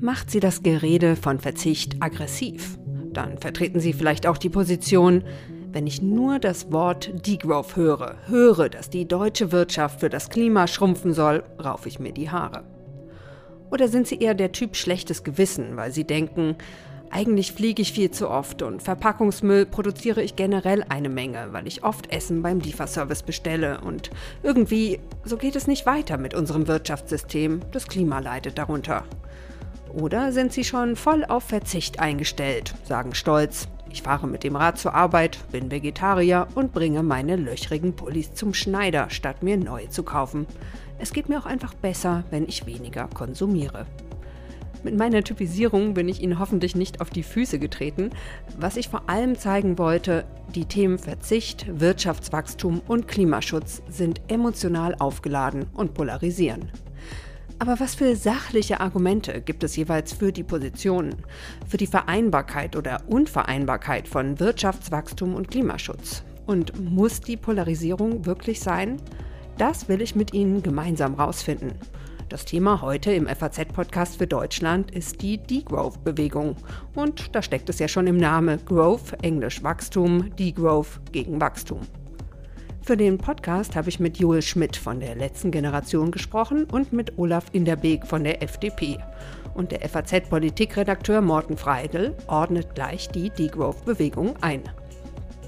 Macht sie das Gerede von Verzicht aggressiv? Dann vertreten Sie vielleicht auch die Position, wenn ich nur das Wort Degrowth höre, höre, dass die deutsche Wirtschaft für das Klima schrumpfen soll, raufe ich mir die Haare. Oder sind Sie eher der Typ schlechtes Gewissen, weil Sie denken, eigentlich fliege ich viel zu oft und Verpackungsmüll produziere ich generell eine Menge, weil ich oft Essen beim Lieferservice bestelle und irgendwie, so geht es nicht weiter mit unserem Wirtschaftssystem, das Klima leidet darunter. Oder sind sie schon voll auf Verzicht eingestellt, sagen stolz, ich fahre mit dem Rad zur Arbeit, bin Vegetarier und bringe meine löchrigen Pullis zum Schneider, statt mir neue zu kaufen. Es geht mir auch einfach besser, wenn ich weniger konsumiere. Mit meiner Typisierung bin ich Ihnen hoffentlich nicht auf die Füße getreten. Was ich vor allem zeigen wollte, die Themen Verzicht, Wirtschaftswachstum und Klimaschutz sind emotional aufgeladen und polarisieren. Aber was für sachliche Argumente gibt es jeweils für die Positionen, für die Vereinbarkeit oder Unvereinbarkeit von Wirtschaftswachstum und Klimaschutz? Und muss die Polarisierung wirklich sein? Das will ich mit Ihnen gemeinsam rausfinden. Das Thema heute im FAZ-Podcast für Deutschland ist die Degrowth-Bewegung. Und da steckt es ja schon im Namen Growth, englisch Wachstum, Degrowth gegen Wachstum. Für den Podcast habe ich mit Joel Schmidt von der letzten Generation gesprochen und mit Olaf Inderbeek von der FDP. Und der FAZ-Politikredakteur Morten Freidel ordnet gleich die Degrowth-Bewegung ein.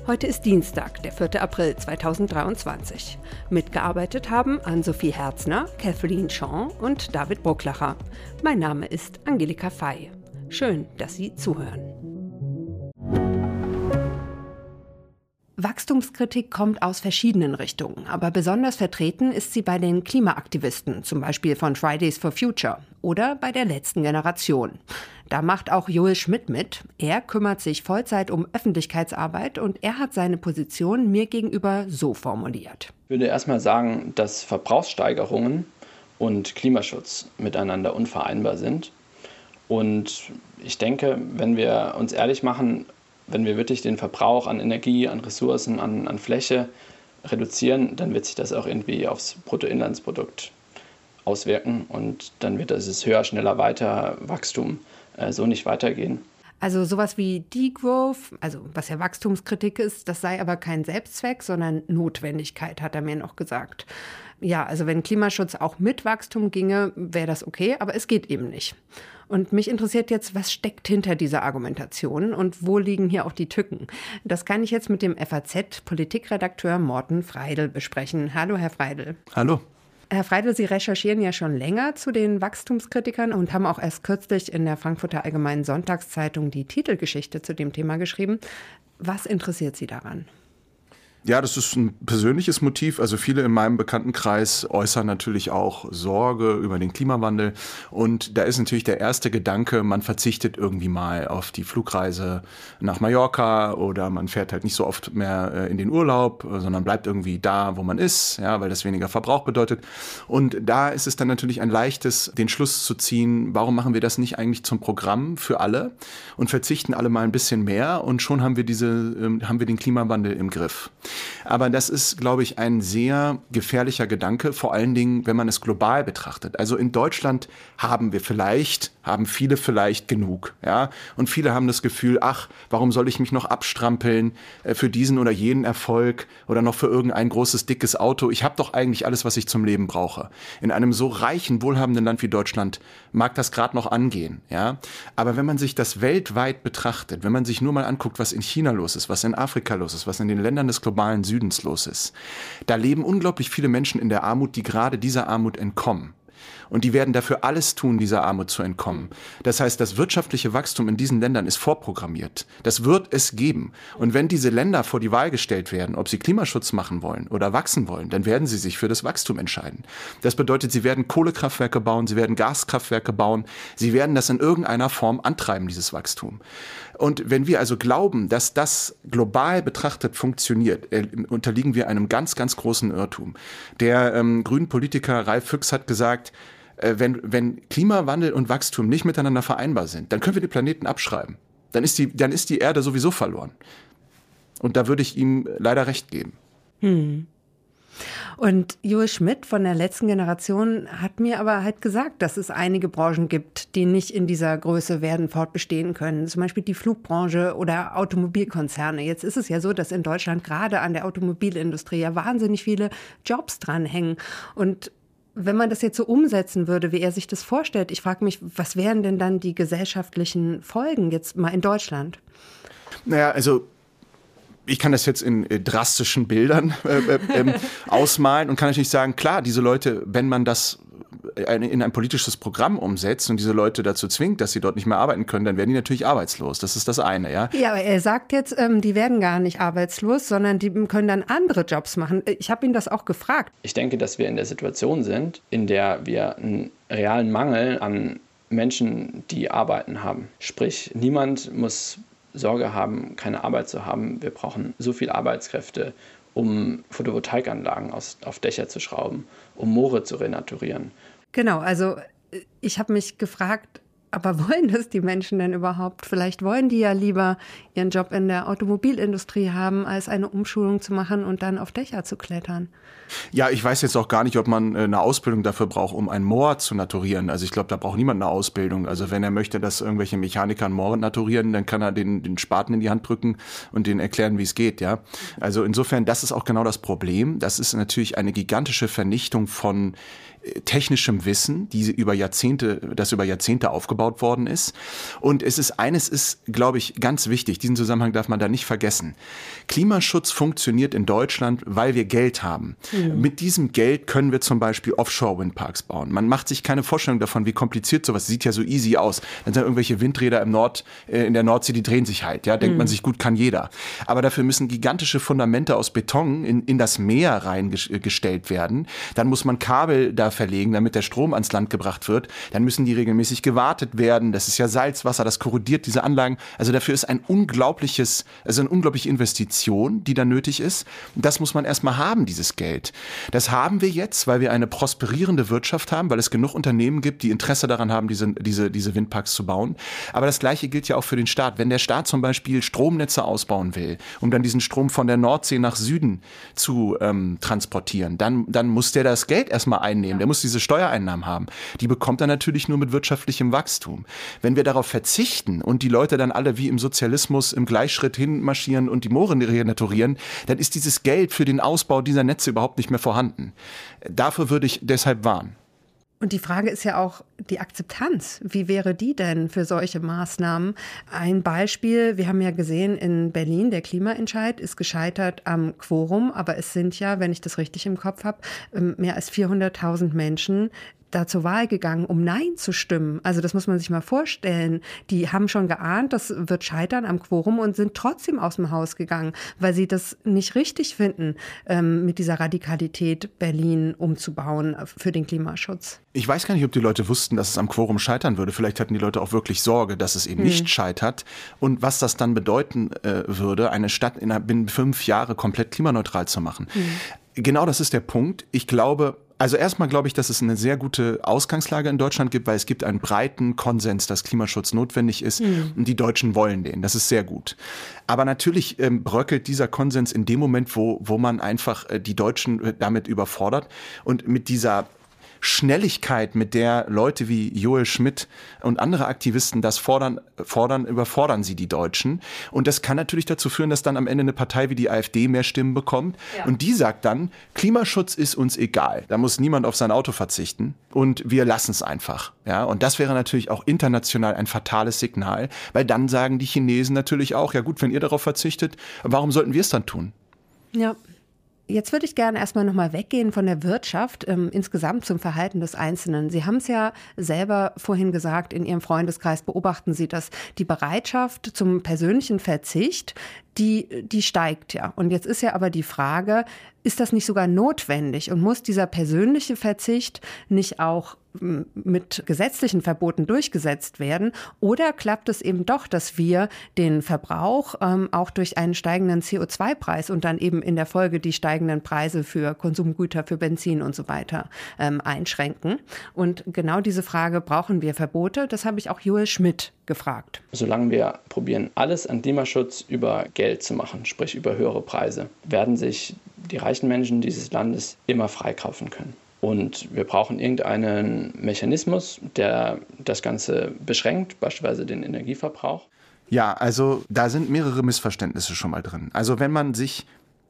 Heute ist Dienstag, der 4. April 2023. Mitgearbeitet haben Ann-Sophie Herzner, Kathleen Shaw und David Brucklacher. Mein Name ist Angelika Fey. Schön, dass Sie zuhören. Wachstumskritik kommt aus verschiedenen Richtungen, aber besonders vertreten ist sie bei den Klimaaktivisten, zum Beispiel von Fridays for Future oder bei der letzten Generation. Da macht auch Joel Schmidt mit. Er kümmert sich Vollzeit um Öffentlichkeitsarbeit und er hat seine Position mir gegenüber so formuliert. Ich würde erstmal sagen, dass Verbrauchssteigerungen und Klimaschutz miteinander unvereinbar sind. Und ich denke, wenn wir uns ehrlich machen, wenn wir wirklich den Verbrauch an Energie, an Ressourcen, an, an Fläche reduzieren, dann wird sich das auch irgendwie aufs Bruttoinlandsprodukt auswirken und dann wird dieses höher, schneller, weiter Wachstum äh, so nicht weitergehen. Also sowas wie Degrowth, also was ja Wachstumskritik ist, das sei aber kein Selbstzweck, sondern Notwendigkeit, hat er mir noch gesagt. Ja, also wenn Klimaschutz auch mit Wachstum ginge, wäre das okay, aber es geht eben nicht. Und mich interessiert jetzt, was steckt hinter dieser Argumentation und wo liegen hier auch die Tücken? Das kann ich jetzt mit dem FAZ-Politikredakteur Morten Freidel besprechen. Hallo, Herr Freidel. Hallo. Herr Freidel, Sie recherchieren ja schon länger zu den Wachstumskritikern und haben auch erst kürzlich in der Frankfurter Allgemeinen Sonntagszeitung die Titelgeschichte zu dem Thema geschrieben. Was interessiert Sie daran? Ja, das ist ein persönliches Motiv. Also viele in meinem Bekanntenkreis äußern natürlich auch Sorge über den Klimawandel. Und da ist natürlich der erste Gedanke, man verzichtet irgendwie mal auf die Flugreise nach Mallorca oder man fährt halt nicht so oft mehr äh, in den Urlaub, sondern bleibt irgendwie da, wo man ist, ja, weil das weniger Verbrauch bedeutet. Und da ist es dann natürlich ein leichtes, den Schluss zu ziehen, warum machen wir das nicht eigentlich zum Programm für alle und verzichten alle mal ein bisschen mehr und schon haben wir diese, ähm, haben wir den Klimawandel im Griff. Aber das ist, glaube ich, ein sehr gefährlicher Gedanke, vor allen Dingen, wenn man es global betrachtet. Also in Deutschland haben wir vielleicht, haben viele vielleicht genug, ja. Und viele haben das Gefühl, ach, warum soll ich mich noch abstrampeln äh, für diesen oder jenen Erfolg oder noch für irgendein großes, dickes Auto? Ich habe doch eigentlich alles, was ich zum Leben brauche. In einem so reichen, wohlhabenden Land wie Deutschland mag das gerade noch angehen, ja. Aber wenn man sich das weltweit betrachtet, wenn man sich nur mal anguckt, was in China los ist, was in Afrika los ist, was in den Ländern des globalen globalen Südens los ist. Da leben unglaublich viele Menschen in der Armut, die gerade dieser Armut entkommen. Und die werden dafür alles tun, dieser Armut zu entkommen. Das heißt, das wirtschaftliche Wachstum in diesen Ländern ist vorprogrammiert. Das wird es geben. Und wenn diese Länder vor die Wahl gestellt werden, ob sie Klimaschutz machen wollen oder wachsen wollen, dann werden sie sich für das Wachstum entscheiden. Das bedeutet, sie werden Kohlekraftwerke bauen, sie werden Gaskraftwerke bauen, sie werden das in irgendeiner Form antreiben, dieses Wachstum. Und wenn wir also glauben, dass das global betrachtet funktioniert, äh, unterliegen wir einem ganz, ganz großen Irrtum. Der ähm, grünen Politiker Ralf Füchs hat gesagt, wenn, wenn Klimawandel und Wachstum nicht miteinander vereinbar sind, dann können wir den Planeten abschreiben. Dann ist die, dann ist die Erde sowieso verloren. Und da würde ich ihm leider recht geben. Hm. Und Joel Schmidt von der letzten Generation hat mir aber halt gesagt, dass es einige Branchen gibt, die nicht in dieser Größe werden fortbestehen können. Zum Beispiel die Flugbranche oder Automobilkonzerne. Jetzt ist es ja so, dass in Deutschland gerade an der Automobilindustrie ja wahnsinnig viele Jobs dranhängen. Und wenn man das jetzt so umsetzen würde, wie er sich das vorstellt, ich frage mich, was wären denn dann die gesellschaftlichen Folgen jetzt mal in Deutschland? Naja, also ich kann das jetzt in äh, drastischen Bildern äh, äh, ähm, ausmalen und kann natürlich sagen, klar, diese Leute, wenn man das in ein politisches Programm umsetzt und diese Leute dazu zwingt, dass sie dort nicht mehr arbeiten können, dann werden die natürlich arbeitslos. Das ist das eine, ja. Ja, aber er sagt jetzt, ähm, die werden gar nicht arbeitslos, sondern die können dann andere Jobs machen. Ich habe ihn das auch gefragt. Ich denke, dass wir in der Situation sind, in der wir einen realen Mangel an Menschen, die arbeiten haben. Sprich, niemand muss Sorge haben, keine Arbeit zu haben. Wir brauchen so viele Arbeitskräfte, um Photovoltaikanlagen aus, auf Dächer zu schrauben, um Moore zu renaturieren. Genau, also ich habe mich gefragt, aber wollen das die Menschen denn überhaupt? Vielleicht wollen die ja lieber ihren Job in der Automobilindustrie haben, als eine Umschulung zu machen und dann auf Dächer zu klettern. Ja, ich weiß jetzt auch gar nicht, ob man äh, eine Ausbildung dafür braucht, um ein Moor zu naturieren. Also ich glaube, da braucht niemand eine Ausbildung. Also wenn er möchte, dass irgendwelche Mechaniker ein Moor naturieren, dann kann er den, den Spaten in die Hand drücken und denen erklären, wie es geht, ja. Also insofern, das ist auch genau das Problem. Das ist natürlich eine gigantische Vernichtung von technischem Wissen, die über Jahrzehnte, das über Jahrzehnte aufgebaut worden ist. Und es ist eines ist, glaube ich, ganz wichtig. Diesen Zusammenhang darf man da nicht vergessen. Klimaschutz funktioniert in Deutschland, weil wir Geld haben. Mhm. Mit diesem Geld können wir zum Beispiel Offshore-Windparks bauen. Man macht sich keine Vorstellung davon, wie kompliziert sowas sieht ja so easy aus. Dann sind irgendwelche Windräder im Nord, äh, in der Nordsee, die drehen sich halt. Ja, denkt mhm. man sich, gut, kann jeder. Aber dafür müssen gigantische Fundamente aus Beton in, in das Meer reingestellt werden. Dann muss man Kabel da verlegen, damit der Strom ans Land gebracht wird. Dann müssen die regelmäßig gewartet werden. Das ist ja Salzwasser, das korrodiert diese Anlagen. Also dafür ist ein unglaubliches, also eine unglaubliche Investition, die da nötig ist. das muss man erstmal haben, dieses Geld. Das haben wir jetzt, weil wir eine prosperierende Wirtschaft haben, weil es genug Unternehmen gibt, die Interesse daran haben, diese, diese, diese Windparks zu bauen. Aber das Gleiche gilt ja auch für den Staat. Wenn der Staat zum Beispiel Stromnetze ausbauen will, um dann diesen Strom von der Nordsee nach Süden zu ähm, transportieren, dann, dann muss der das Geld erstmal einnehmen. Der muss diese Steuereinnahmen haben. Die bekommt er natürlich nur mit wirtschaftlichem Wachstum. Wenn wir darauf verzichten und die Leute dann alle wie im Sozialismus im Gleichschritt hinmarschieren und die Mooren renaturieren, dann ist dieses Geld für den Ausbau dieser Netze überhaupt nicht mehr vorhanden. Dafür würde ich deshalb warnen. Und die Frage ist ja auch die Akzeptanz. Wie wäre die denn für solche Maßnahmen? Ein Beispiel, wir haben ja gesehen, in Berlin, der Klimaentscheid ist gescheitert am Quorum, aber es sind ja, wenn ich das richtig im Kopf habe, ähm, mehr als 400.000 Menschen, da zur Wahl gegangen, um Nein zu stimmen. Also das muss man sich mal vorstellen. Die haben schon geahnt, das wird scheitern am Quorum und sind trotzdem aus dem Haus gegangen, weil sie das nicht richtig finden, ähm, mit dieser Radikalität Berlin umzubauen für den Klimaschutz. Ich weiß gar nicht, ob die Leute wussten, dass es am Quorum scheitern würde. Vielleicht hatten die Leute auch wirklich Sorge, dass es eben hm. nicht scheitert. Und was das dann bedeuten äh, würde, eine Stadt in binnen fünf Jahre komplett klimaneutral zu machen. Hm. Genau das ist der Punkt. Ich glaube, also erstmal glaube ich, dass es eine sehr gute Ausgangslage in Deutschland gibt, weil es gibt einen breiten Konsens, dass Klimaschutz notwendig ist mhm. und die Deutschen wollen den. Das ist sehr gut. Aber natürlich ähm, bröckelt dieser Konsens in dem Moment, wo, wo man einfach äh, die Deutschen äh, damit überfordert und mit dieser Schnelligkeit, mit der Leute wie Joel Schmidt und andere Aktivisten das fordern, fordern, überfordern sie die Deutschen. Und das kann natürlich dazu führen, dass dann am Ende eine Partei wie die AfD mehr Stimmen bekommt. Ja. Und die sagt dann, Klimaschutz ist uns egal. Da muss niemand auf sein Auto verzichten. Und wir lassen es einfach. Ja, und das wäre natürlich auch international ein fatales Signal, weil dann sagen die Chinesen natürlich auch, ja gut, wenn ihr darauf verzichtet, warum sollten wir es dann tun? Ja. Jetzt würde ich gerne erstmal nochmal weggehen von der Wirtschaft ähm, insgesamt zum Verhalten des Einzelnen. Sie haben es ja selber vorhin gesagt, in Ihrem Freundeskreis beobachten Sie das. Die Bereitschaft zum persönlichen Verzicht, die, die steigt ja. Und jetzt ist ja aber die Frage, ist das nicht sogar notwendig und muss dieser persönliche Verzicht nicht auch mit gesetzlichen Verboten durchgesetzt werden? Oder klappt es eben doch, dass wir den Verbrauch ähm, auch durch einen steigenden CO2-Preis und dann eben in der Folge die steigenden Preise für Konsumgüter, für Benzin und so weiter ähm, einschränken? Und genau diese Frage, brauchen wir Verbote? Das habe ich auch Joel Schmidt gefragt. Solange wir probieren, alles an Klimaschutz über Geld zu machen, sprich über höhere Preise, werden sich die reichen Menschen dieses Landes immer freikaufen können. Und wir brauchen irgendeinen Mechanismus, der das Ganze beschränkt, beispielsweise den Energieverbrauch. Ja, also da sind mehrere Missverständnisse schon mal drin. Also wenn man sich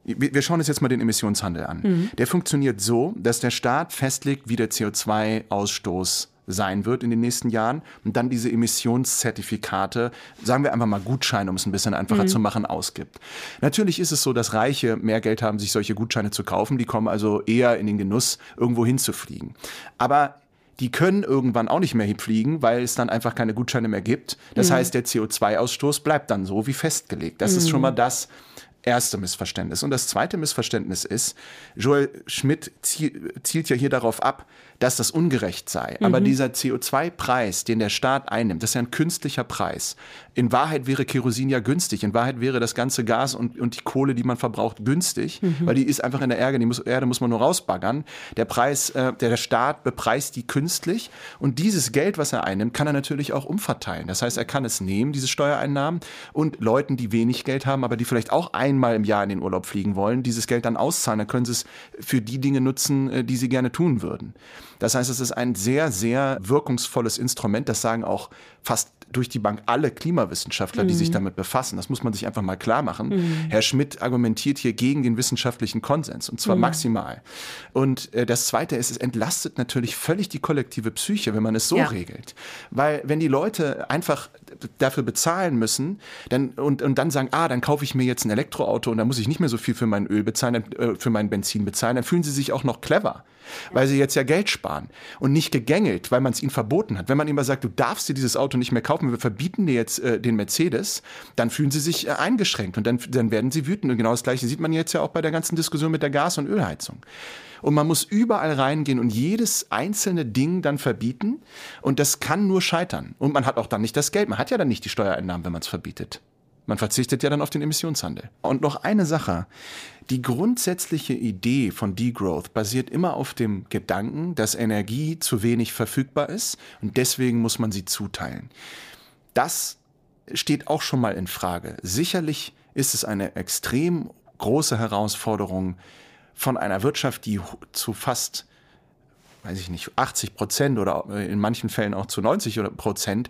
wir schauen uns jetzt mal den Emissionshandel an. Mhm. Der funktioniert so, dass der Staat festlegt, wie der CO2-Ausstoß sein wird in den nächsten Jahren und dann diese Emissionszertifikate, sagen wir einfach mal Gutscheine, um es ein bisschen einfacher mhm. zu machen, ausgibt. Natürlich ist es so, dass Reiche mehr Geld haben, sich solche Gutscheine zu kaufen. Die kommen also eher in den Genuss, irgendwo hinzufliegen. Aber die können irgendwann auch nicht mehr fliegen, weil es dann einfach keine Gutscheine mehr gibt. Das mhm. heißt, der CO2-Ausstoß bleibt dann so wie festgelegt. Das mhm. ist schon mal das, erste Missverständnis. Und das zweite Missverständnis ist, Joel Schmidt zielt ja hier darauf ab, dass das ungerecht sei. Mhm. Aber dieser CO2-Preis, den der Staat einnimmt, das ist ja ein künstlicher Preis. In Wahrheit wäre Kerosin ja günstig. In Wahrheit wäre das ganze Gas und, und die Kohle, die man verbraucht, günstig, mhm. weil die ist einfach in der Erde, die muss, Erde muss man nur rausbaggern. Der Preis, äh, der, der Staat bepreist die künstlich und dieses Geld, was er einnimmt, kann er natürlich auch umverteilen. Das heißt, er kann es nehmen, diese Steuereinnahmen, und Leuten, die wenig Geld haben, aber die vielleicht auch einmal im Jahr in den Urlaub fliegen wollen, dieses Geld dann auszahlen. Dann können sie es für die Dinge nutzen, äh, die sie gerne tun würden. Das heißt, es ist ein sehr, sehr wirkungsvolles Instrument. Das sagen auch fast durch die Bank alle Klimawissenschaftler, mhm. die sich mhm. damit befassen. Das muss man sich einfach mal klar machen. Mhm. Herr Schmidt argumentiert hier gegen den wissenschaftlichen Konsens und zwar mhm. maximal. Und äh, das Zweite ist, es entlastet natürlich völlig die kollektive Psyche, wenn man es so ja. regelt. Weil wenn die Leute einfach dafür bezahlen müssen dann, und, und dann sagen, ah, dann kaufe ich mir jetzt ein Elektroauto und dann muss ich nicht mehr so viel für mein Öl bezahlen, äh, für mein Benzin bezahlen, dann fühlen sie sich auch noch clever weil sie jetzt ja Geld sparen und nicht gegängelt, weil man es ihnen verboten hat. Wenn man immer sagt, du darfst dir dieses Auto nicht mehr kaufen, wir verbieten dir jetzt äh, den Mercedes, dann fühlen sie sich äh, eingeschränkt und dann, dann werden sie wütend. Und genau das Gleiche sieht man jetzt ja auch bei der ganzen Diskussion mit der Gas- und Ölheizung. Und man muss überall reingehen und jedes einzelne Ding dann verbieten. Und das kann nur scheitern. Und man hat auch dann nicht das Geld. Man hat ja dann nicht die Steuereinnahmen, wenn man es verbietet. Man verzichtet ja dann auf den Emissionshandel. Und noch eine Sache. Die grundsätzliche Idee von Degrowth basiert immer auf dem Gedanken, dass Energie zu wenig verfügbar ist und deswegen muss man sie zuteilen. Das steht auch schon mal in Frage. Sicherlich ist es eine extrem große Herausforderung von einer Wirtschaft, die zu fast weiß ich nicht, 80 Prozent oder in manchen Fällen auch zu 90 Prozent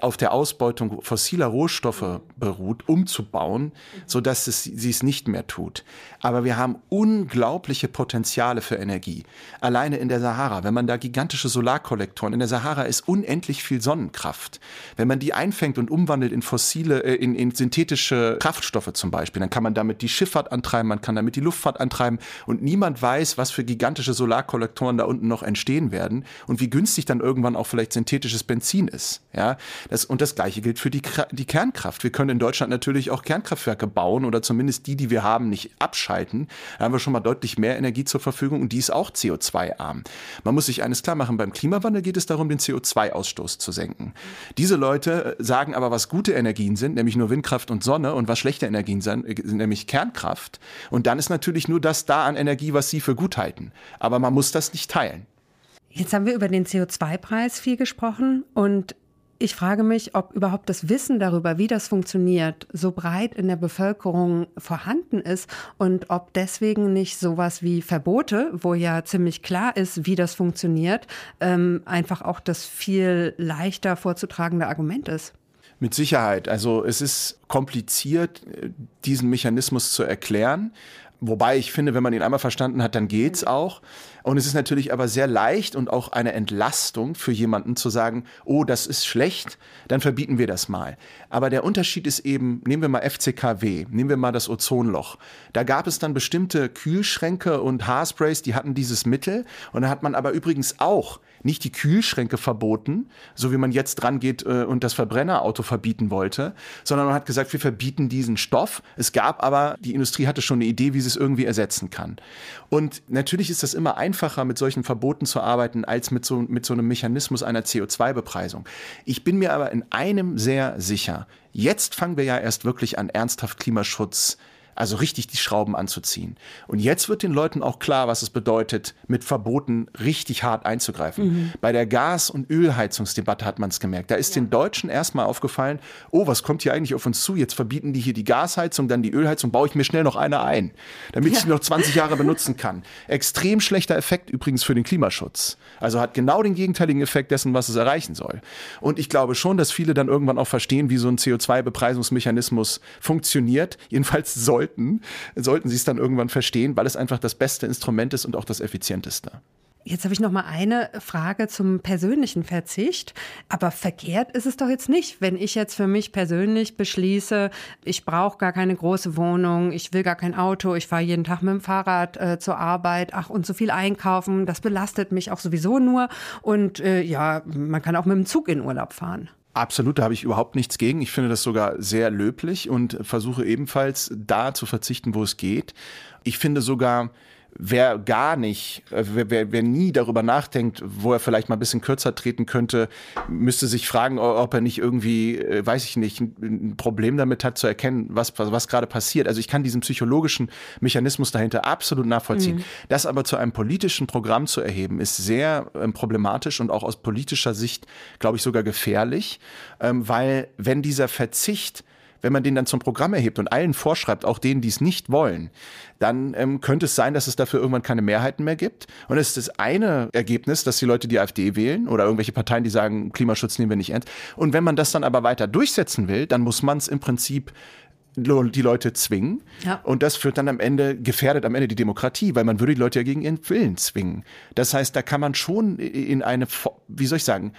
auf der Ausbeutung fossiler Rohstoffe beruht, umzubauen, so dass es, sie es nicht mehr tut. Aber wir haben unglaubliche Potenziale für Energie. Alleine in der Sahara, wenn man da gigantische Solarkollektoren, in der Sahara ist unendlich viel Sonnenkraft. Wenn man die einfängt und umwandelt in fossile, äh, in, in synthetische Kraftstoffe zum Beispiel, dann kann man damit die Schifffahrt antreiben, man kann damit die Luftfahrt antreiben und niemand weiß, was für gigantische Solarkollektoren da unten noch entstehen werden und wie günstig dann irgendwann auch vielleicht synthetisches Benzin ist. Ja, das, und das Gleiche gilt für die, die Kernkraft. Wir können in Deutschland natürlich auch Kernkraftwerke bauen oder zumindest die, die wir haben, nicht abschalten. Da haben wir schon mal deutlich mehr Energie zur Verfügung und die ist auch CO2-arm. Man muss sich eines klar machen, beim Klimawandel geht es darum, den CO2-Ausstoß zu senken. Diese Leute äh, sagen aber, was gute Energien sind, nämlich nur Windkraft und Sonne und was schlechte Energien sind, äh, nämlich Kernkraft. Und dann ist natürlich nur das da an Energie, was sie für gut halten. Aber man muss das nicht teilen. Jetzt haben wir über den CO2-Preis viel gesprochen und ich frage mich, ob überhaupt das Wissen darüber, wie das funktioniert, so breit in der Bevölkerung vorhanden ist und ob deswegen nicht sowas wie Verbote, wo ja ziemlich klar ist, wie das funktioniert, ähm, einfach auch das viel leichter vorzutragende Argument ist. Mit Sicherheit. Also es ist kompliziert, diesen Mechanismus zu erklären. Wobei ich finde, wenn man ihn einmal verstanden hat, dann geht's auch. Und es ist natürlich aber sehr leicht und auch eine Entlastung für jemanden zu sagen, oh, das ist schlecht, dann verbieten wir das mal. Aber der Unterschied ist eben, nehmen wir mal FCKW, nehmen wir mal das Ozonloch. Da gab es dann bestimmte Kühlschränke und Haarsprays, die hatten dieses Mittel. Und da hat man aber übrigens auch nicht die Kühlschränke verboten, so wie man jetzt dran geht äh, und das Verbrennerauto verbieten wollte, sondern man hat gesagt, wir verbieten diesen Stoff. Es gab aber, die Industrie hatte schon eine Idee, wie sie es irgendwie ersetzen kann. Und natürlich ist das immer einfacher, mit solchen Verboten zu arbeiten, als mit so, mit so einem Mechanismus einer CO2-Bepreisung. Ich bin mir aber in einem sehr sicher. Jetzt fangen wir ja erst wirklich an, ernsthaft Klimaschutz also richtig die Schrauben anzuziehen. Und jetzt wird den Leuten auch klar, was es bedeutet, mit Verboten richtig hart einzugreifen. Mhm. Bei der Gas- und Ölheizungsdebatte hat man es gemerkt. Da ist ja. den Deutschen erstmal aufgefallen, oh, was kommt hier eigentlich auf uns zu? Jetzt verbieten die hier die Gasheizung, dann die Ölheizung, baue ich mir schnell noch eine ein, damit ja. ich sie noch 20 Jahre benutzen kann. Extrem schlechter Effekt übrigens für den Klimaschutz. Also hat genau den gegenteiligen Effekt dessen, was es erreichen soll. Und ich glaube schon, dass viele dann irgendwann auch verstehen, wie so ein CO2-Bepreisungsmechanismus funktioniert. Jedenfalls sollten, sollten sie es dann irgendwann verstehen, weil es einfach das beste Instrument ist und auch das effizienteste. Jetzt habe ich noch mal eine Frage zum persönlichen Verzicht. Aber verkehrt ist es doch jetzt nicht, wenn ich jetzt für mich persönlich beschließe, ich brauche gar keine große Wohnung, ich will gar kein Auto, ich fahre jeden Tag mit dem Fahrrad äh, zur Arbeit, ach und so viel einkaufen, das belastet mich auch sowieso nur. Und äh, ja, man kann auch mit dem Zug in Urlaub fahren. Absolut, da habe ich überhaupt nichts gegen. Ich finde das sogar sehr löblich und versuche ebenfalls da zu verzichten, wo es geht. Ich finde sogar, wer gar nicht, äh, wer, wer nie darüber nachdenkt, wo er vielleicht mal ein bisschen kürzer treten könnte, müsste sich fragen, ob er nicht irgendwie, äh, weiß ich nicht, ein Problem damit hat zu erkennen, was, was gerade passiert. Also ich kann diesen psychologischen Mechanismus dahinter absolut nachvollziehen. Mhm. Das aber zu einem politischen Programm zu erheben, ist sehr ähm, problematisch und auch aus politischer Sicht, glaube ich, sogar gefährlich, ähm, weil wenn dieser Verzicht wenn man den dann zum Programm erhebt und allen vorschreibt, auch denen, die es nicht wollen, dann ähm, könnte es sein, dass es dafür irgendwann keine Mehrheiten mehr gibt. Und es ist das eine Ergebnis, dass die Leute die AfD wählen oder irgendwelche Parteien, die sagen, Klimaschutz nehmen wir nicht ernst. Und wenn man das dann aber weiter durchsetzen will, dann muss man es im Prinzip die Leute zwingen. Ja. Und das führt dann am Ende, gefährdet am Ende die Demokratie, weil man würde die Leute ja gegen ihren Willen zwingen. Das heißt, da kann man schon in eine, wie soll ich sagen,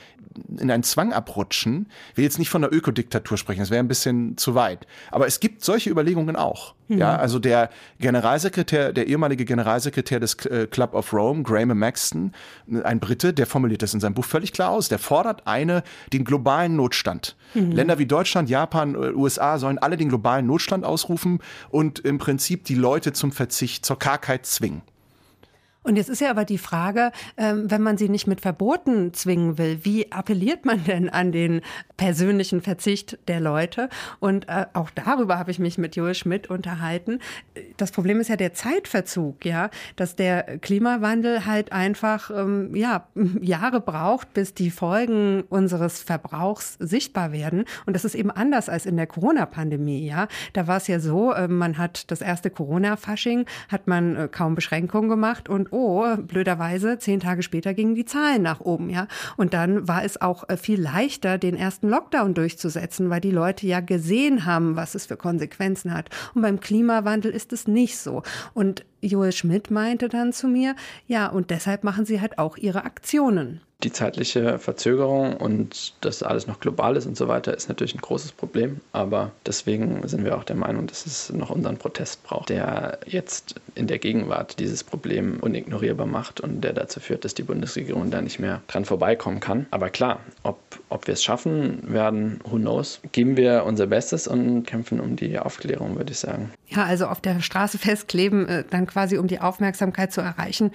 in einen Zwang abrutschen. Ich will jetzt nicht von einer Ökodiktatur sprechen, das wäre ein bisschen zu weit. Aber es gibt solche Überlegungen auch. Mhm. Ja, also der Generalsekretär, der ehemalige Generalsekretär des äh, Club of Rome, Graham Maxton, ein Brite, der formuliert das in seinem Buch völlig klar aus. Der fordert eine, den globalen Notstand. Mhm. Länder wie Deutschland, Japan, äh, USA sollen alle den globalen Notstand ausrufen und im Prinzip die Leute zum Verzicht, zur Kargheit zwingen. Und jetzt ist ja aber die Frage, ähm, wenn man sie nicht mit Verboten zwingen will, wie appelliert man denn an den persönlichen Verzicht der Leute? Und äh, auch darüber habe ich mich mit Joel Schmidt unterhalten. Das Problem ist ja der Zeitverzug, ja, dass der Klimawandel halt einfach ähm, ja Jahre braucht, bis die Folgen unseres Verbrauchs sichtbar werden. Und das ist eben anders als in der Corona-Pandemie, ja. Da war es ja so, äh, man hat das erste Corona-Fasching, hat man äh, kaum Beschränkungen gemacht und oh, blöderweise, zehn Tage später gingen die Zahlen nach oben, ja. Und dann war es auch äh, viel leichter, den ersten Lockdown durchzusetzen, weil die Leute ja gesehen haben, was es für Konsequenzen hat. Und beim Klimawandel ist es nicht so. Und Joel Schmidt meinte dann zu mir, ja, und deshalb machen sie halt auch ihre Aktionen die zeitliche Verzögerung und dass alles noch global ist und so weiter, ist natürlich ein großes Problem. Aber deswegen sind wir auch der Meinung, dass es noch unseren Protest braucht, der jetzt in der Gegenwart dieses Problem unignorierbar macht und der dazu führt, dass die Bundesregierung da nicht mehr dran vorbeikommen kann. Aber klar, ob, ob wir es schaffen werden, who knows, geben wir unser Bestes und kämpfen um die Aufklärung, würde ich sagen. Ja, also auf der Straße festkleben, äh, dann quasi um die Aufmerksamkeit zu erreichen,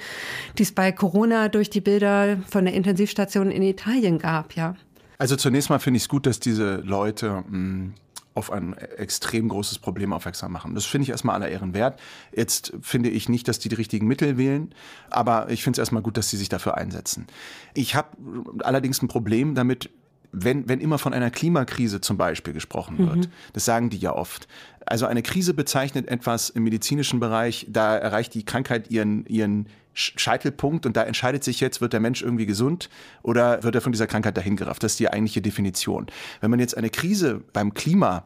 die es bei Corona durch die Bilder von der Intensiv Intensivstationen in Italien gab, ja. Also zunächst mal finde ich es gut, dass diese Leute mh, hm, auf ein extrem großes Problem aufmerksam machen. Das finde ich erstmal aller Ehren wert. Jetzt finde ich nicht, dass die die richtigen Mittel wählen, aber ich finde es erstmal gut, dass sie sich dafür einsetzen. Ich habe allerdings ein Problem damit, wenn, wenn immer von einer Klimakrise zum Beispiel gesprochen wird, mhm. das sagen die ja oft. Also eine Krise bezeichnet etwas im medizinischen Bereich, da erreicht die Krankheit ihren, ihren Scheitelpunkt und da entscheidet sich jetzt, wird der Mensch irgendwie gesund oder wird er von dieser Krankheit dahingerafft. Das ist die eigentliche Definition. Wenn man jetzt eine Krise beim Klima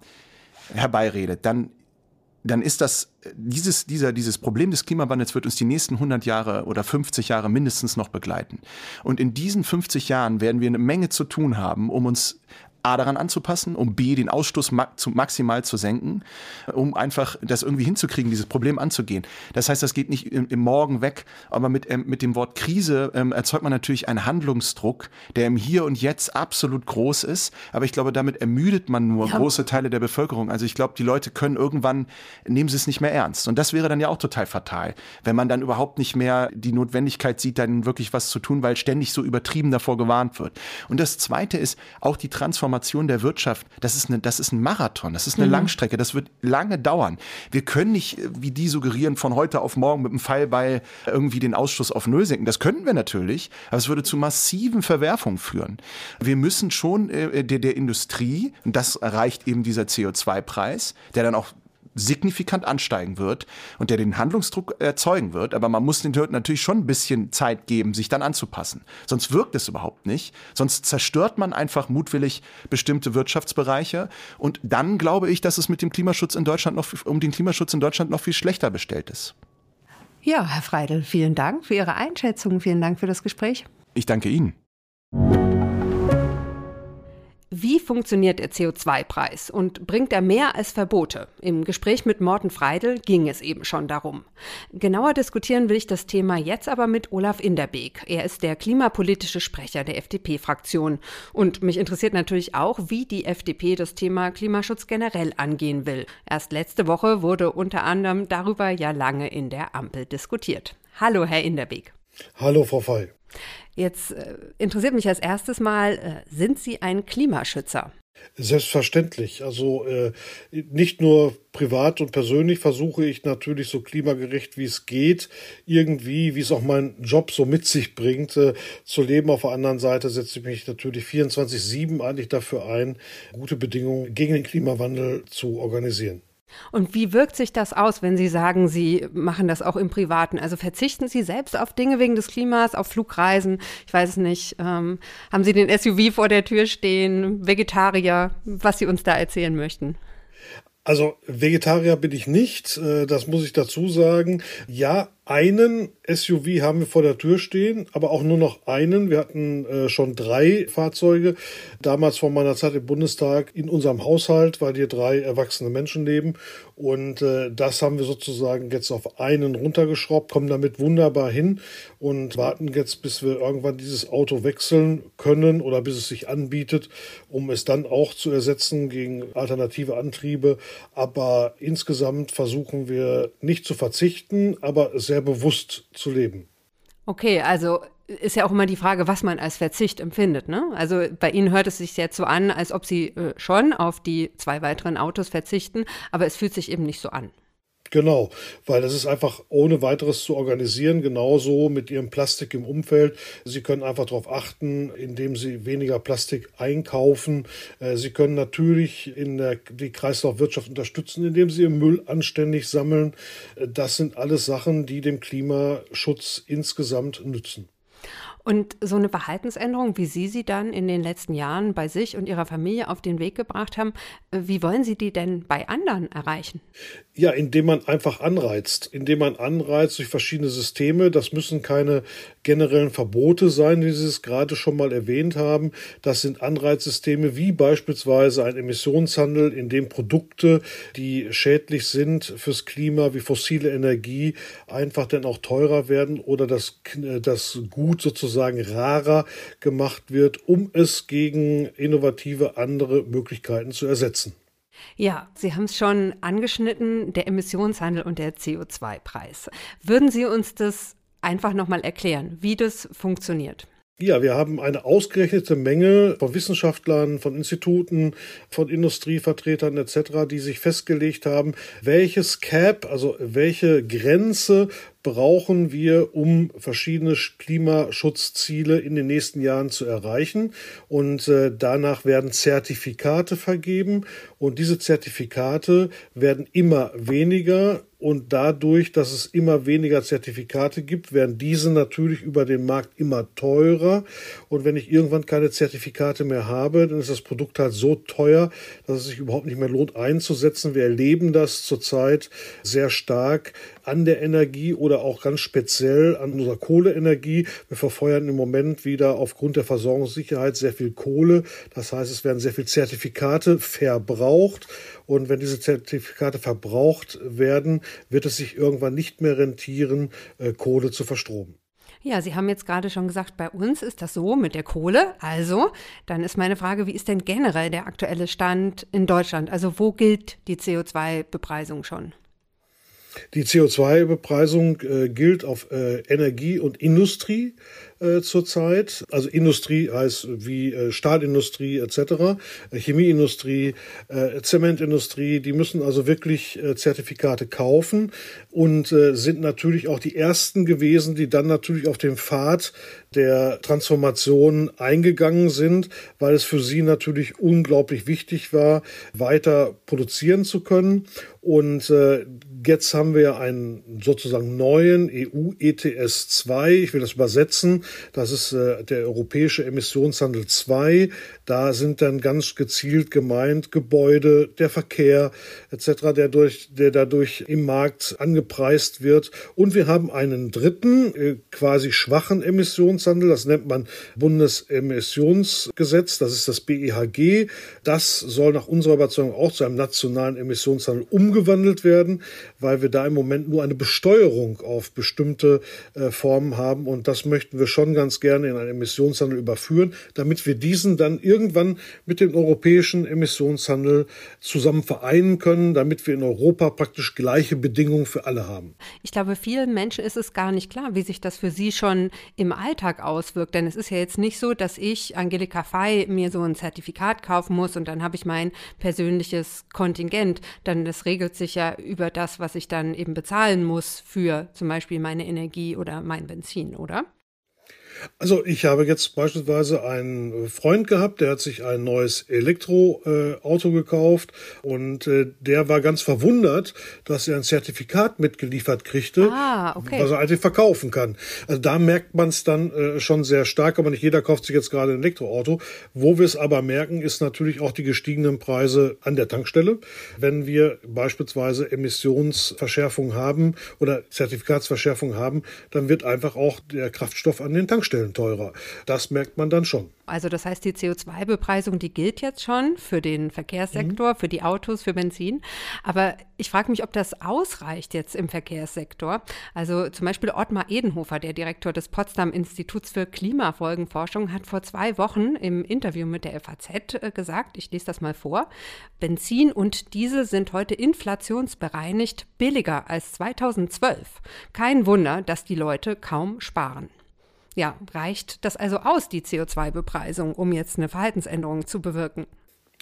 herbeiredet, dann dann ist das, dieses, dieser, dieses Problem des Klimawandels wird uns die nächsten 100 Jahre oder 50 Jahre mindestens noch begleiten. Und in diesen 50 Jahren werden wir eine Menge zu tun haben, um uns A daran anzupassen, um B den Ausstoß maximal zu senken, um einfach das irgendwie hinzukriegen, dieses Problem anzugehen. Das heißt, das geht nicht im, im Morgen weg, aber mit, ähm, mit dem Wort Krise ähm, erzeugt man natürlich einen Handlungsdruck, der im Hier und Jetzt absolut groß ist. Aber ich glaube, damit ermüdet man nur ja. große Teile der Bevölkerung. Also ich glaube, die Leute können irgendwann, nehmen sie es nicht mehr ernst. Und das wäre dann ja auch total fatal, wenn man dann überhaupt nicht mehr die Notwendigkeit sieht, dann wirklich was zu tun, weil ständig so übertrieben davor gewarnt wird. Und das Zweite ist auch die Transformation Transformation der Wirtschaft, das ist, eine, das ist ein Marathon, das ist eine mhm. Langstrecke, das wird lange dauern. Wir können nicht, äh, wie die suggerieren, von heute auf morgen mit dem Pfeilbeil irgendwie den Ausstoß auf Null senken. Das könnten wir natürlich, aber es würde zu massiven Verwerfungen führen. Wir müssen schon äh, der, der Industrie, und das erreicht eben dieser CO2-Preis, der dann auch signifikant ansteigen wird und der den Handlungsdruck erzeugen wird. Aber man muss den Leuten natürlich schon ein bisschen Zeit geben, sich dann anzupassen. Sonst wirkt es überhaupt nicht. Sonst zerstört man einfach mutwillig bestimmte Wirtschaftsbereiche. Und dann glaube ich, dass es mit dem Klimaschutz in Deutschland noch, um den Klimaschutz in Deutschland noch viel schlechter bestellt ist. Ja, Herr Freidel, vielen Dank für Ihre Einschätzung. Vielen Dank für das Gespräch. Ich danke Ihnen. Wie funktioniert der CO2-Preis und bringt er mehr als Verbote? Im Gespräch mit Morten Freidel ging es eben schon darum. Genauer diskutieren will ich das Thema jetzt aber mit Olaf Inderbeek. Er ist der klimapolitische Sprecher der FDP-Fraktion. Und mich interessiert natürlich auch, wie die FDP das Thema Klimaschutz generell angehen will. Erst letzte Woche wurde unter anderem darüber ja lange in der Ampel diskutiert. Hallo, Herr Inderbeek. Hallo, Frau Fey. Jetzt äh, interessiert mich als erstes mal, äh, sind Sie ein Klimaschützer? Selbstverständlich. Also äh, nicht nur privat und persönlich versuche ich natürlich so klimagerecht wie es geht, irgendwie, wie es auch mein Job so mit sich bringt, äh, zu leben. Auf der anderen Seite setze ich mich natürlich 24-7 eigentlich dafür ein, gute Bedingungen gegen den Klimawandel zu organisieren. Und wie wirkt sich das aus, wenn Sie sagen, Sie machen das auch im Privaten? Also verzichten Sie selbst auf Dinge wegen des Klimas, auf Flugreisen? Ich weiß es nicht. Ähm, haben Sie den SUV vor der Tür stehen? Vegetarier? Was Sie uns da erzählen möchten? Also Vegetarier bin ich nicht, äh, das muss ich dazu sagen. Ja, einen SUV haben wir vor der Tür stehen, aber auch nur noch einen. Wir hatten äh, schon drei Fahrzeuge. Damals vor meiner Zeit im Bundestag in unserem Haushalt, weil hier drei erwachsene Menschen leben. Und äh, das haben wir sozusagen jetzt auf einen runtergeschraubt, kommen damit wunderbar hin und warten jetzt, bis wir irgendwann dieses Auto wechseln können oder bis es sich anbietet, um es dann auch zu ersetzen gegen alternative Antriebe. Aber insgesamt versuchen wir nicht zu verzichten, aber sehr bewusst zu leben. Okay, also ist ja auch immer die Frage, was man als Verzicht empfindet. Ne? Also bei Ihnen hört es sich jetzt so an, als ob Sie äh, schon auf die zwei weiteren Autos verzichten, aber es fühlt sich eben nicht so an. Genau, weil das ist einfach ohne weiteres zu organisieren, genauso mit Ihrem Plastik im Umfeld. Sie können einfach darauf achten, indem Sie weniger Plastik einkaufen. Äh, Sie können natürlich in der, die Kreislaufwirtschaft unterstützen, indem Sie Ihren Müll anständig sammeln. Äh, das sind alles Sachen, die dem Klimaschutz insgesamt nützen. Und so eine Verhaltensänderung, wie Sie sie dann in den letzten Jahren bei sich und Ihrer Familie auf den Weg gebracht haben, äh, wie wollen Sie die denn bei anderen erreichen? Ja, indem man einfach anreizt, indem man anreizt durch verschiedene Systeme. Das müssen keine generellen Verbote sein, wie Sie es gerade schon mal erwähnt haben. Das sind Anreizsysteme wie beispielsweise ein Emissionshandel, in dem Produkte, die schädlich sind fürs Klima, wie fossile Energie, einfach dann auch teurer werden oder das, das Gut sozusagen rarer gemacht wird, um es gegen innovative andere Möglichkeiten zu ersetzen. Ja, Sie haben es schon angeschnitten, der Emissionshandel und der CO2-Preis. Würden Sie uns das einfach nochmal erklären, wie das funktioniert? Ja, wir haben eine ausgerechnete Menge von Wissenschaftlern, von Instituten, von Industrievertretern etc., die sich festgelegt haben, welches Cap, also welche Grenze brauchen wir, um verschiedene Klimaschutzziele in den nächsten Jahren zu erreichen. Und äh, danach werden Zertifikate vergeben. Und diese Zertifikate werden immer weniger. Und dadurch, dass es immer weniger Zertifikate gibt, werden diese natürlich über den Markt immer teurer. Und wenn ich irgendwann keine Zertifikate mehr habe, dann ist das Produkt halt so teuer, dass es sich überhaupt nicht mehr lohnt einzusetzen. Wir erleben das zurzeit sehr stark an der Energie oder auch ganz speziell an unserer Kohleenergie. Wir verfeuern im Moment wieder aufgrund der Versorgungssicherheit sehr viel Kohle. Das heißt, es werden sehr viel Zertifikate verbraucht. Und wenn diese Zertifikate verbraucht werden, wird es sich irgendwann nicht mehr rentieren, äh, Kohle zu verstromen. Ja, Sie haben jetzt gerade schon gesagt, bei uns ist das so mit der Kohle. Also, dann ist meine Frage, wie ist denn generell der aktuelle Stand in Deutschland? Also, wo gilt die CO2-Bepreisung schon? Die CO2-Bepreisung äh, gilt auf äh, Energie und Industrie. Äh, zurzeit. Also Industrie heißt wie äh, Stahlindustrie etc., äh, Chemieindustrie, äh, Zementindustrie, die müssen also wirklich äh, Zertifikate kaufen und äh, sind natürlich auch die ersten gewesen, die dann natürlich auf dem Pfad der Transformation eingegangen sind, weil es für sie natürlich unglaublich wichtig war, weiter produzieren zu können. Und äh, jetzt haben wir einen sozusagen neuen EU ETS 2. Ich will das übersetzen. Das ist äh, der europäische Emissionshandel 2. Da sind dann ganz gezielt gemeint Gebäude, der Verkehr etc., der durch, der dadurch im Markt angepreist wird. Und wir haben einen dritten, äh, quasi schwachen Emissionshandel. Das nennt man Bundesemissionsgesetz. Das ist das BEHG. Das soll nach unserer Überzeugung auch zu einem nationalen Emissionshandel umgewandelt werden, weil wir da im Moment nur eine Besteuerung auf bestimmte äh, Formen haben. Und das möchten wir schon ganz gerne in einen Emissionshandel überführen, damit wir diesen dann irgendwann mit dem europäischen Emissionshandel zusammen vereinen können, damit wir in Europa praktisch gleiche Bedingungen für alle haben. Ich glaube, vielen Menschen ist es gar nicht klar, wie sich das für sie schon im Alltag auswirkt. Denn es ist ja jetzt nicht so, dass ich, Angelika Fey, mir so ein Zertifikat kaufen muss und dann habe ich mein persönliches Kontingent. Dann das regelt sich ja über das, was ich dann eben bezahlen muss für zum Beispiel meine Energie oder mein Benzin, oder? Also ich habe jetzt beispielsweise einen Freund gehabt, der hat sich ein neues Elektroauto äh, gekauft und äh, der war ganz verwundert, dass er ein Zertifikat mitgeliefert kriegte, ah, okay. was er eigentlich verkaufen kann. Also da merkt man es dann äh, schon sehr stark, aber nicht jeder kauft sich jetzt gerade ein Elektroauto. Wo wir es aber merken, ist natürlich auch die gestiegenen Preise an der Tankstelle. Wenn wir beispielsweise Emissionsverschärfung haben oder Zertifikatsverschärfung haben, dann wird einfach auch der Kraftstoff an den Tankstellen Tankstellen teurer. Das merkt man dann schon. Also das heißt, die CO2-Bepreisung, die gilt jetzt schon für den Verkehrssektor, mhm. für die Autos, für Benzin. Aber ich frage mich, ob das ausreicht jetzt im Verkehrssektor. Also zum Beispiel Ottmar Edenhofer, der Direktor des Potsdam Instituts für Klimafolgenforschung, hat vor zwei Wochen im Interview mit der FAZ äh, gesagt, ich lese das mal vor, Benzin und Diesel sind heute inflationsbereinigt billiger als 2012. Kein Wunder, dass die Leute kaum sparen. Ja, reicht das also aus, die CO2-Bepreisung, um jetzt eine Verhaltensänderung zu bewirken?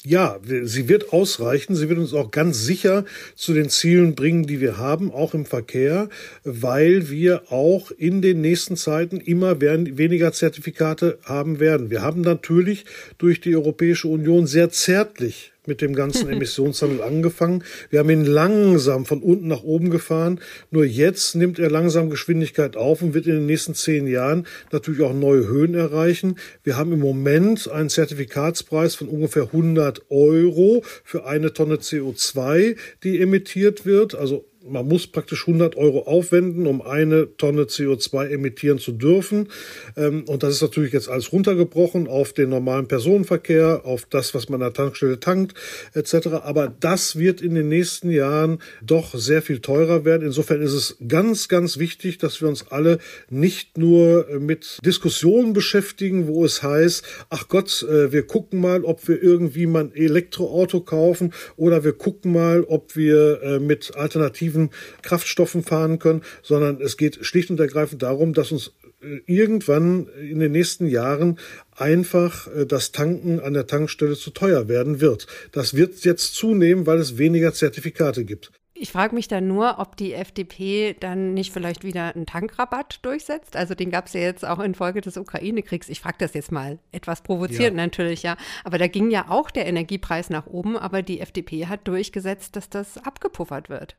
Ja, sie wird ausreichen. Sie wird uns auch ganz sicher zu den Zielen bringen, die wir haben, auch im Verkehr, weil wir auch in den nächsten Zeiten immer weniger Zertifikate haben werden. Wir haben natürlich durch die Europäische Union sehr zärtlich mit dem ganzen Emissionshandel angefangen. Wir haben ihn langsam von unten nach oben gefahren. Nur jetzt nimmt er langsam Geschwindigkeit auf und wird in den nächsten zehn Jahren natürlich auch neue Höhen erreichen. Wir haben im Moment einen Zertifikatspreis von ungefähr 100 Euro für eine Tonne CO2, die emittiert wird. Also man muss praktisch 100 Euro aufwenden, um eine Tonne CO2 emittieren zu dürfen. Ähm, und das ist natürlich jetzt alles runtergebrochen auf den normalen Personenverkehr, auf das, was man an der Tankstelle tankt, etc. Aber das wird in den nächsten Jahren doch sehr viel teurer werden. Insofern ist es ganz, ganz wichtig, dass wir uns alle nicht nur mit Diskussionen beschäftigen, wo es heißt, ach Gott, äh, wir gucken mal, ob wir irgendwie mal ein Elektroauto kaufen oder wir gucken mal, ob wir äh, mit alternativen alternativen Kraftstoffen fahren können, sondern es geht schlicht und ergreifend darum, dass uns äh, irgendwann in den nächsten Jahren einfach äh, das Tanken an der Tankstelle zu teuer werden wird. Das wird jetzt zunehmen, weil es weniger Zertifikate gibt. Ich frage mich dann nur, ob die FDP dann nicht vielleicht wieder einen Tankrabatt durchsetzt. Also den gab es ja jetzt auch infolge des Ukraine-Kriegs. Ich frage das jetzt mal etwas provoziert ja. natürlich, ja. Aber da ging ja auch der Energiepreis nach oben, aber die FDP hat durchgesetzt, dass das abgepuffert wird.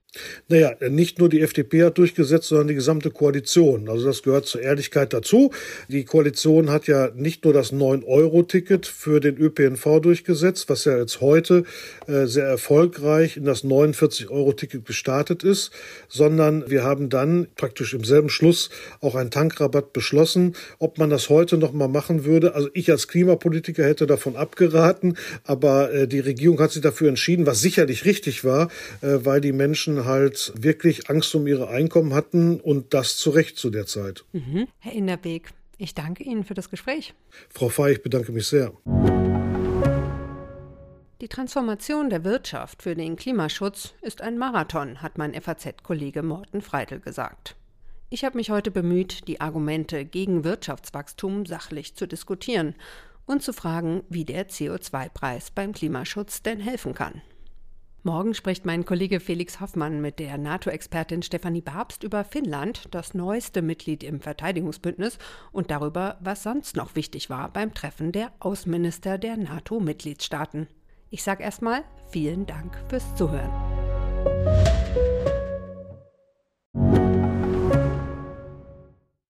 Naja, nicht nur die FDP hat durchgesetzt, sondern die gesamte Koalition. Also das gehört zur Ehrlichkeit dazu. Die Koalition hat ja nicht nur das 9-Euro-Ticket für den ÖPNV durchgesetzt, was ja jetzt heute äh, sehr erfolgreich in das 49-Euro-Ticket gestartet ist, sondern wir haben dann praktisch im selben Schluss auch einen Tankrabatt beschlossen. Ob man das heute noch mal machen würde, also ich als Klimapolitiker hätte davon abgeraten, aber äh, die Regierung hat sich dafür entschieden, was sicherlich richtig war, äh, weil die Menschen halt wirklich Angst um ihre Einkommen hatten und das zu Recht zu der Zeit. Mhm. Herr Inderbeek, ich danke Ihnen für das Gespräch. Frau Fey, ich bedanke mich sehr. Die Transformation der Wirtschaft für den Klimaschutz ist ein Marathon, hat mein FAZ-Kollege Morten Freidel gesagt. Ich habe mich heute bemüht, die Argumente gegen Wirtschaftswachstum sachlich zu diskutieren und zu fragen, wie der CO2-Preis beim Klimaschutz denn helfen kann. Morgen spricht mein Kollege Felix Hoffmann mit der NATO-Expertin Stefanie Babst über Finnland, das neueste Mitglied im Verteidigungsbündnis, und darüber, was sonst noch wichtig war beim Treffen der Außenminister der NATO-Mitgliedstaaten. Ich sage erstmal vielen Dank fürs Zuhören.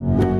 you